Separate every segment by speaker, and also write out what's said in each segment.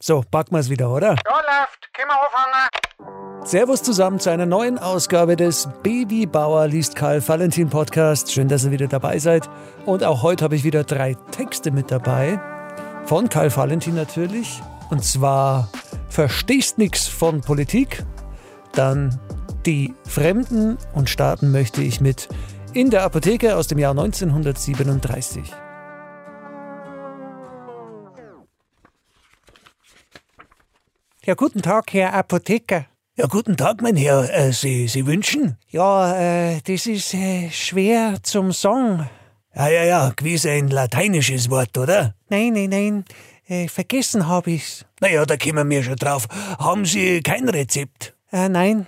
Speaker 1: So, packen wir's wieder, oder?
Speaker 2: Ja, läuft. Können wir anfangen?
Speaker 1: Servus zusammen zu einer neuen Ausgabe des Babybauer liest Karl Valentin Podcast. Schön, dass ihr wieder dabei seid. Und auch heute habe ich wieder drei Texte mit dabei. Von Karl Valentin natürlich. Und zwar Verstehst nix von Politik. Dann Die Fremden und starten möchte ich mit In der Apotheke aus dem Jahr 1937.
Speaker 3: Ja, guten Tag, Herr Apotheker.
Speaker 1: Ja, guten Tag, mein Herr. Äh, Sie, Sie wünschen?
Speaker 3: Ja, äh, das ist äh, schwer zum Sagen.
Speaker 1: Ja, ja, ja, gewiss ein lateinisches Wort, oder?
Speaker 3: Nein, nein, nein, äh, vergessen habe ich's.
Speaker 1: Naja, da kommen wir schon drauf. Haben Sie kein Rezept?
Speaker 3: Äh, nein,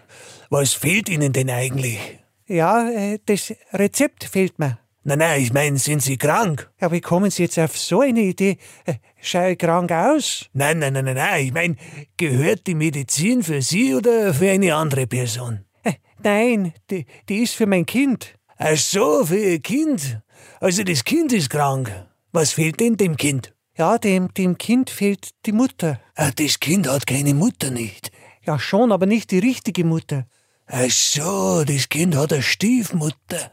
Speaker 1: Was fehlt Ihnen denn eigentlich?
Speaker 3: ja, äh, das Rezept fehlt mir.
Speaker 1: Nein, nein, ich meine, sind Sie krank?
Speaker 3: Ja, wie kommen Sie jetzt auf so eine Idee? Äh, schau ich krank aus?
Speaker 1: Nein, nein, nein, nein, nein. Ich meine, gehört die Medizin für Sie oder für eine andere Person?
Speaker 3: Äh, nein, die, die ist für mein Kind.
Speaker 1: Ach so, für Ihr Kind. Also das Kind ist krank. Was fehlt denn dem Kind?
Speaker 3: Ja, dem, dem Kind fehlt die Mutter.
Speaker 1: Ah, das Kind hat keine Mutter nicht.
Speaker 3: Ja, schon, aber nicht die richtige Mutter.
Speaker 1: Ach so, das Kind hat eine Stiefmutter.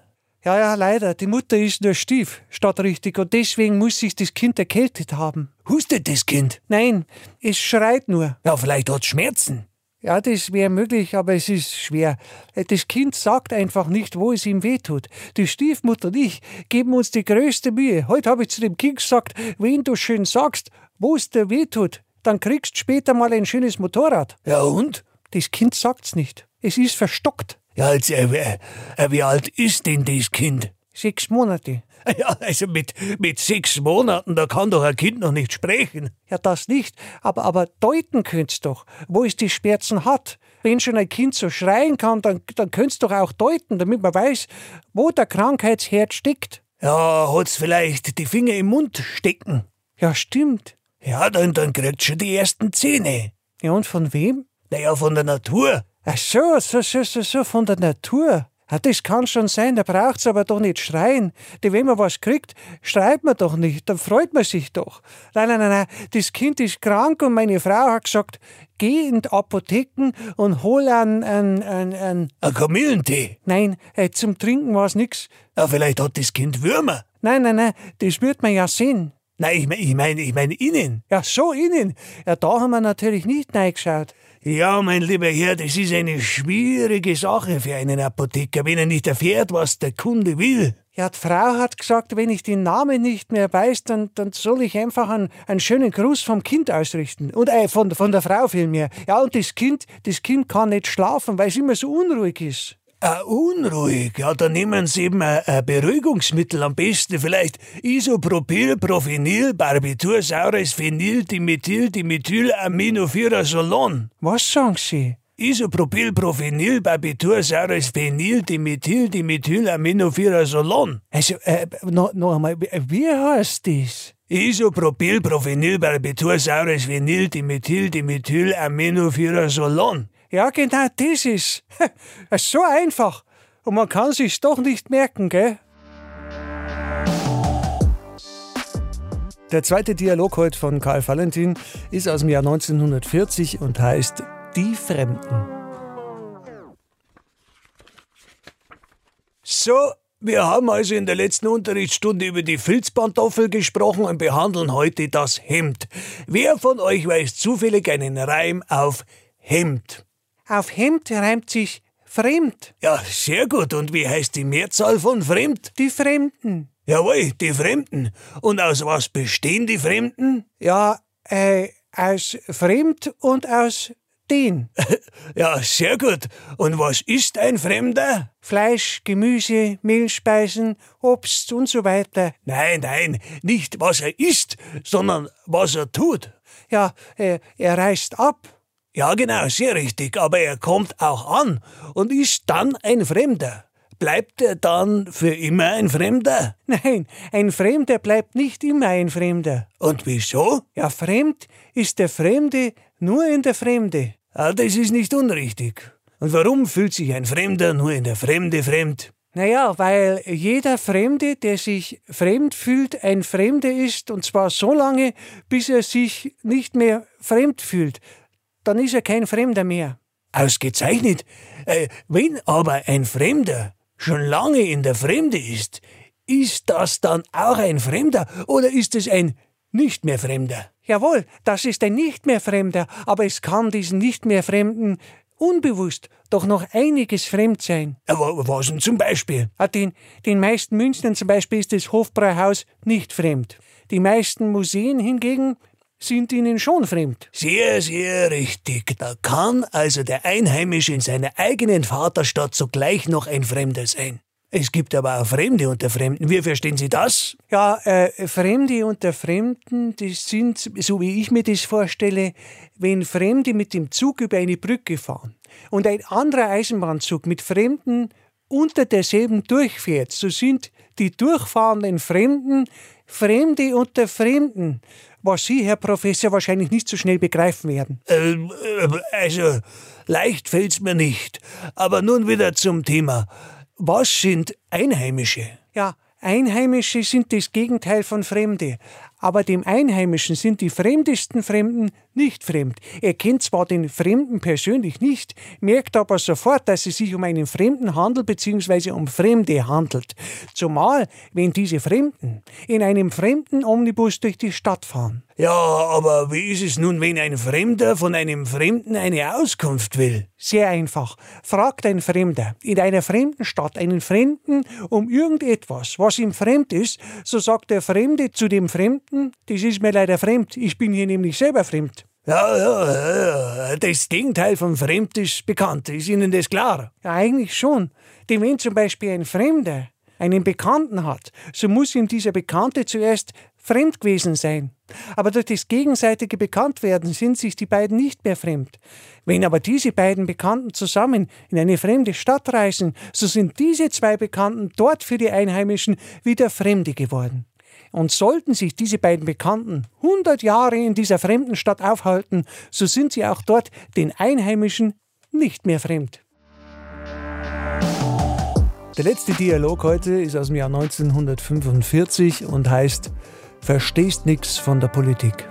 Speaker 3: Ja, ja, leider, die Mutter ist nur stief, statt richtig, und deswegen muss sich das Kind erkältet haben.
Speaker 1: Hustet das Kind?
Speaker 3: Nein, es schreit nur.
Speaker 1: Ja, vielleicht hat Schmerzen.
Speaker 3: Ja, das wäre möglich, aber es ist schwer. Äh, Das Kind sagt einfach nicht, wo es ihm wehtut. Die Stiefmutter und ich geben uns die größte Mühe. Heute habe ich zu dem Kind gesagt, wenn du schön sagst, wo es dir wehtut, dann kriegst du später mal ein schönes Motorrad.
Speaker 1: Ja, und?
Speaker 3: Das Kind sagt's nicht. Es ist verstockt.
Speaker 1: Ja, also, äh, äh, wie alt ist denn das Kind?
Speaker 3: Sechs Monate.
Speaker 1: Ja, also mit, mit sechs Monaten, da kann doch ein Kind noch nicht sprechen.
Speaker 3: Ja, das nicht, aber, aber deuten könnt's doch, wo es die Schmerzen hat. Wenn schon ein Kind so schreien kann, dann, dann könnt's doch auch deuten, damit man weiß, wo der Krankheitsherd steckt.
Speaker 1: Ja, hat's vielleicht die Finger im Mund stecken?
Speaker 3: Ja, stimmt.
Speaker 1: Ja, dann, dann kriegt schon die ersten Zähne.
Speaker 3: Ja, und von wem?
Speaker 1: Naja, von der Natur.
Speaker 3: Ach so, so, so, so, so, von der Natur. Ja, das kann schon sein, da braucht's aber doch nicht schreien. Denn wenn man was kriegt, schreit man doch nicht, dann freut man sich doch. Nein, nein, nein, nein, das Kind ist krank und meine Frau hat gesagt, geh in die Apotheken und hol an, an, an, an
Speaker 1: Ein Kamillentee.
Speaker 3: nein, äh, zum Trinken war's nix.
Speaker 1: Ja, vielleicht hat das Kind Würmer.
Speaker 3: Nein, nein, nein, das wird man ja sehen.
Speaker 1: Nein, ich meine, ich meine, ich meine innen.
Speaker 3: Ja, so innen. Ja, da haben wir natürlich nicht reingeschaut.
Speaker 1: Ja, mein lieber Herr, das ist eine schwierige Sache für einen Apotheker, wenn er nicht erfährt, was der Kunde will.
Speaker 3: Ja, die Frau hat gesagt, wenn ich den Namen nicht mehr weiß, dann, dann soll ich einfach einen, einen schönen Gruß vom Kind ausrichten. Und äh, von, von der Frau vielmehr. Ja, und das Kind, das Kind kann nicht schlafen, weil es immer so unruhig ist.
Speaker 1: Äh, unruhig, ja, dann nehmen Sie eben ein, ein Beruhigungsmittel, am besten vielleicht Isopropyl, Prophanyl, Barbitur, Saures, Phenyl, Dimethyl, Dimethyl, Aminopyrazolon.
Speaker 3: Was sagen Sie?
Speaker 1: Isopropyl, Prophanyl, Barbitur, Saures, Phenyl, Dimethyl, Dimethyl, Aminopyrazolon.
Speaker 3: Also, äh, noch, noch einmal, wie- heißt das?
Speaker 1: Isopropyl, Prophanyl, Barbitur, Saures, Phenyl, Dimethyl, Dimethyl, Aminopyrazolon.
Speaker 3: Ja, genau, das ist. Es ist so einfach. Und man kann sich's doch nicht merken, gell?
Speaker 1: Der zweite Dialog heute von Karl Valentin ist aus dem Jahr 1940 und heißt Die Fremden. So, wir haben also in der letzten Unterrichtsstunde über die Filzpantoffel gesprochen und behandeln heute das Hemd. Wer von euch weiß zufällig einen Reim auf Hemd?
Speaker 3: Auf Hemd reimt sich fremd.
Speaker 1: Ja, sehr gut. Und wie heißt die Mehrzahl von fremd?
Speaker 3: Die Fremden.
Speaker 1: Jawohl, die Fremden. Und aus was bestehen die Fremden?
Speaker 3: Ja, äh, aus fremd und aus den.
Speaker 1: Ja, sehr gut. Und was ist ein Fremder?
Speaker 3: Fleisch, Gemüse, Mehlspeisen, Obst und so weiter.
Speaker 1: Nein, nein, nicht was er isst, sondern was er tut.
Speaker 3: Ja, äh, er reist ab.
Speaker 1: Ja, genau, sehr richtig, aber er kommt auch an und ist dann ein Fremder. Bleibt er dann für immer ein Fremder?
Speaker 3: Nein, ein Fremder bleibt nicht immer ein Fremder.
Speaker 1: Und wieso?
Speaker 3: Ja, fremd ist der Fremde nur in der Fremde.
Speaker 1: Ah, das ist nicht unrichtig. Und warum fühlt sich ein Fremder nur in der Fremde fremd?
Speaker 3: Naja, weil jeder Fremde, der sich fremd fühlt, ein Fremder ist, und zwar so lange, bis er sich nicht mehr fremd fühlt. Dann ist er kein Fremder mehr.
Speaker 1: Ausgezeichnet. Äh, wenn aber ein Fremder schon lange in der Fremde ist, ist das dann auch ein Fremder oder ist es ein nicht mehr Fremder?
Speaker 3: Jawohl, das ist ein nicht mehr Fremder, aber es kann diesen nicht mehr Fremden unbewusst doch noch einiges fremd sein.
Speaker 1: Aber was denn zum Beispiel?
Speaker 3: Ah, Den, den meisten Münchnern zum Beispiel ist das Hofbräuhaus nicht fremd. Die meisten Museen hingegen sind ihnen schon fremd.
Speaker 1: Sehr, sehr richtig. Da kann also der Einheimische in seiner eigenen Vaterstadt sogleich noch ein Fremder sein. Es gibt aber auch Fremde unter Fremden. Wie verstehen Sie das?
Speaker 3: Ja, äh, Fremde unter Fremden, das sind, so wie ich mir das vorstelle, wenn Fremde mit dem Zug über eine Brücke fahren und ein anderer Eisenbahnzug mit Fremden unter derselben durchfährt, so sind die durchfahrenden Fremden Fremde unter Fremden, was Sie, Herr Professor, wahrscheinlich nicht so schnell begreifen werden.
Speaker 1: Ähm, äh, also, leicht fällt's mir nicht. Aber nun wieder zum Thema. Was sind Einheimische?
Speaker 3: Ja, Einheimische sind das Gegenteil von Fremde. Aber dem Einheimischen sind die fremdesten Fremden nicht fremd. Er kennt zwar den Fremden persönlich nicht, merkt aber sofort, dass es sich um einen Fremden handelt bzw. um Fremde handelt. Zumal, wenn diese Fremden in einem fremden Omnibus durch die Stadt fahren.
Speaker 1: Ja, aber wie ist es nun, wenn ein Fremder von einem Fremden eine Auskunft will?
Speaker 3: Sehr einfach. Fragt ein Fremder in einer fremden Stadt einen Fremden um irgendetwas, was ihm fremd ist, so sagt der Fremde zu dem Fremden, das ist mir leider fremd, ich bin hier nämlich selber fremd.
Speaker 1: Ja, ja, ja. Das Gegenteil von fremd ist bekannt. Ist Ihnen das klar?
Speaker 3: Ja, eigentlich schon. Denn wenn zum Beispiel ein Fremder einen Bekannten hat, so muss ihm dieser Bekannte zuerst fremd gewesen sein. Aber durch das gegenseitige Bekanntwerden sind sich die beiden nicht mehr fremd. Wenn aber diese beiden Bekannten zusammen in eine fremde Stadt reisen, so sind diese zwei Bekannten dort für die Einheimischen wieder Fremde geworden. Und sollten sich diese beiden Bekannten 100 Jahre in dieser fremden Stadt aufhalten, so sind sie auch dort den Einheimischen nicht mehr fremd.
Speaker 1: Der letzte Dialog heute ist aus dem Jahr 1945 und heißt Verstehst nix von der Politik.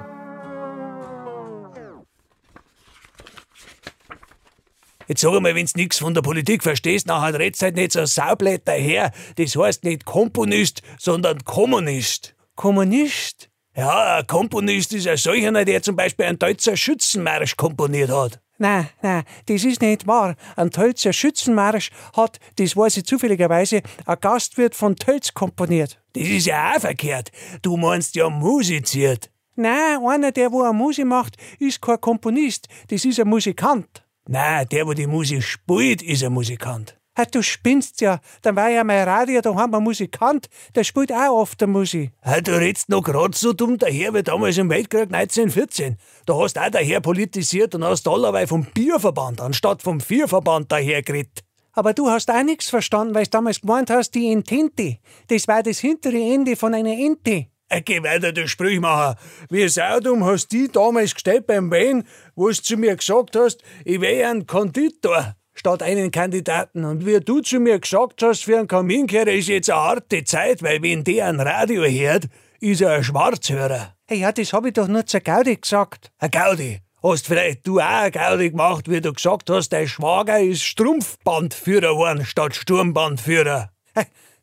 Speaker 1: Jetzt sag einmal, wenn's nix von der Politik verstehst, nachher redst halt nicht so saublätt daher. Das heißt nicht Komponist, sondern Kommunist.
Speaker 3: Kommunist?
Speaker 1: Ja, ein Komponist ist ein solcher, der zum Beispiel einen Deutzer Schützenmarsch komponiert hat.
Speaker 3: Nein, nein, das ist nicht wahr. Ein Tölzer Schützenmarsch hat, das weiß ich zufälligerweise, ein Gastwirt von Tölz komponiert.
Speaker 1: Das ist ja auch verkehrt. Du meinst ja musiziert.
Speaker 3: Nein, einer, der wo eine Musik macht, ist kein Komponist, das ist ein Musikant.
Speaker 1: Nein, der, wo die Musik spielt, ist ein Musikant.
Speaker 3: Ah, du spinnst ja. Dann war ja mein Radio, da haben wir einen Musikant, der spielt auch oft der Musik.
Speaker 1: Ah, du redst noch grad so dumm daher wie damals im Weltkrieg 1914. Da hast auch daher politisiert und hast allerweil vom Bierverband anstatt vom Vierverband daher geredet.
Speaker 3: Aber du hast auch nichts verstanden, weil du damals gemeint hast, die Entente. Das war das hintere Ende von einer Ente.
Speaker 1: Äh, Geh weiter, du Sprüchmacher. Wie saudum hast du die damals gestellt beim Wählen, wo du zu mir gesagt hast, ich wäre ein Konditor statt einen Kandidaten. Und wie du zu mir gesagt hast, für einen Kaminkehrer ist jetzt eine harte Zeit, weil wenn der ein Radio hört, ist er ein Schwarzhörer.
Speaker 3: Hey, ja, das hab ich doch nur zur Gaudi gesagt.
Speaker 1: Ein Gaudi. Hast vielleicht du auch Gaudi gemacht, wie du gesagt hast, dein Schwager ist Strumpfbandführer geworden statt Sturmbandführer.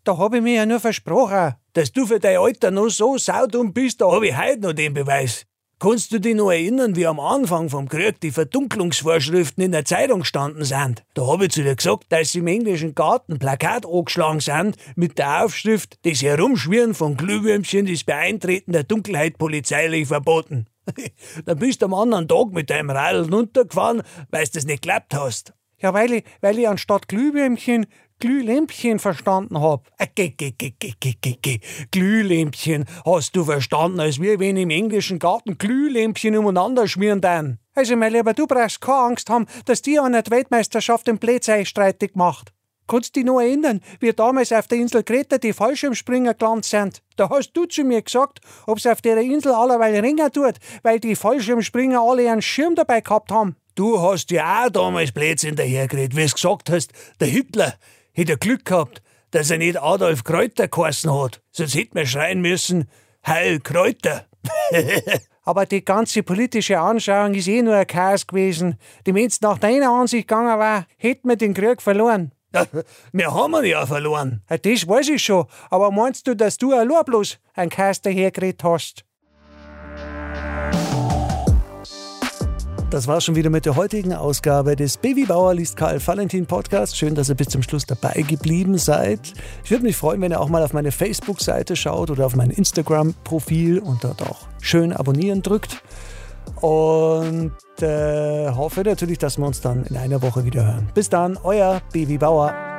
Speaker 3: Da hab ich mir ja nur versprochen.
Speaker 1: Dass du für dein Alter noch so saudumm bist, da hab ich heute noch den Beweis. Kannst du dich noch erinnern, wie am Anfang vom Krieg die Verdunklungsvorschriften in der Zeitung gestanden sind? Da hab ich zu dir gesagt, dass sie im englischen Garten Plakat angeschlagen sind mit der Aufschrift Das Herumschwirren von Glühwürmchen ist bei Eintreten der Dunkelheit polizeilich verboten. Dann bist du am anderen Tag mit deinem Radl runtergefahren, weil du das nicht geklappt hast.
Speaker 3: Ja, weil ich, weil ich anstatt Glühwürmchen Glühlämpchen verstanden hab.
Speaker 1: Äh, ge, ge, ge, ge, ge, ge, ge. Glühlämpchen hast du verstanden, als wir wenn im englischen Garten Glühlämpchen umeinander schmieren dann.
Speaker 3: Also, mein Lieber, du brauchst keine Angst haben, dass dir an der Weltmeisterschaft den Plätzei streitig macht. Kannst dich noch erinnern, wie damals auf der Insel Kreta die Fallschirmspringer gelandet sind? Da hast du zu mir gesagt, ob's auf der Insel allerweil ringer tut, weil die Fallschirmspringer alle einen Schirm dabei gehabt haben.
Speaker 1: Du hast ja auch damals Blödsinn dahergeredet, wie du gesagt hast, der Hitler hätte Glück gehabt, dass er nicht Adolf Kräuter geheißen hat. Sonst hätten wir schreien müssen, Heil Kräuter.
Speaker 3: Aber die ganze politische Anschauung ist eh nur ein Chaos gewesen. Die wenn nach deiner Ansicht gegangen war, hätten wir den Krieg verloren.
Speaker 1: wir haben ihn ja verloren.
Speaker 3: Ja, das weiß ich schon. Aber meinst du, dass du allein bloß einen Chaos dahergeredet hast?
Speaker 1: Das war schon wieder mit der heutigen Ausgabe des Baby Bauer liest Karl Valentin Podcast. Schön, dass ihr bis zum Schluss dabei geblieben seid. Ich würde mich freuen, wenn ihr auch mal auf meine Facebook-Seite schaut oder auf mein Instagram-Profil und dort auch schön abonnieren drückt. Und äh, hoffe natürlich, dass wir uns dann in einer Woche wieder hören. Bis dann, euer Baby Bauer.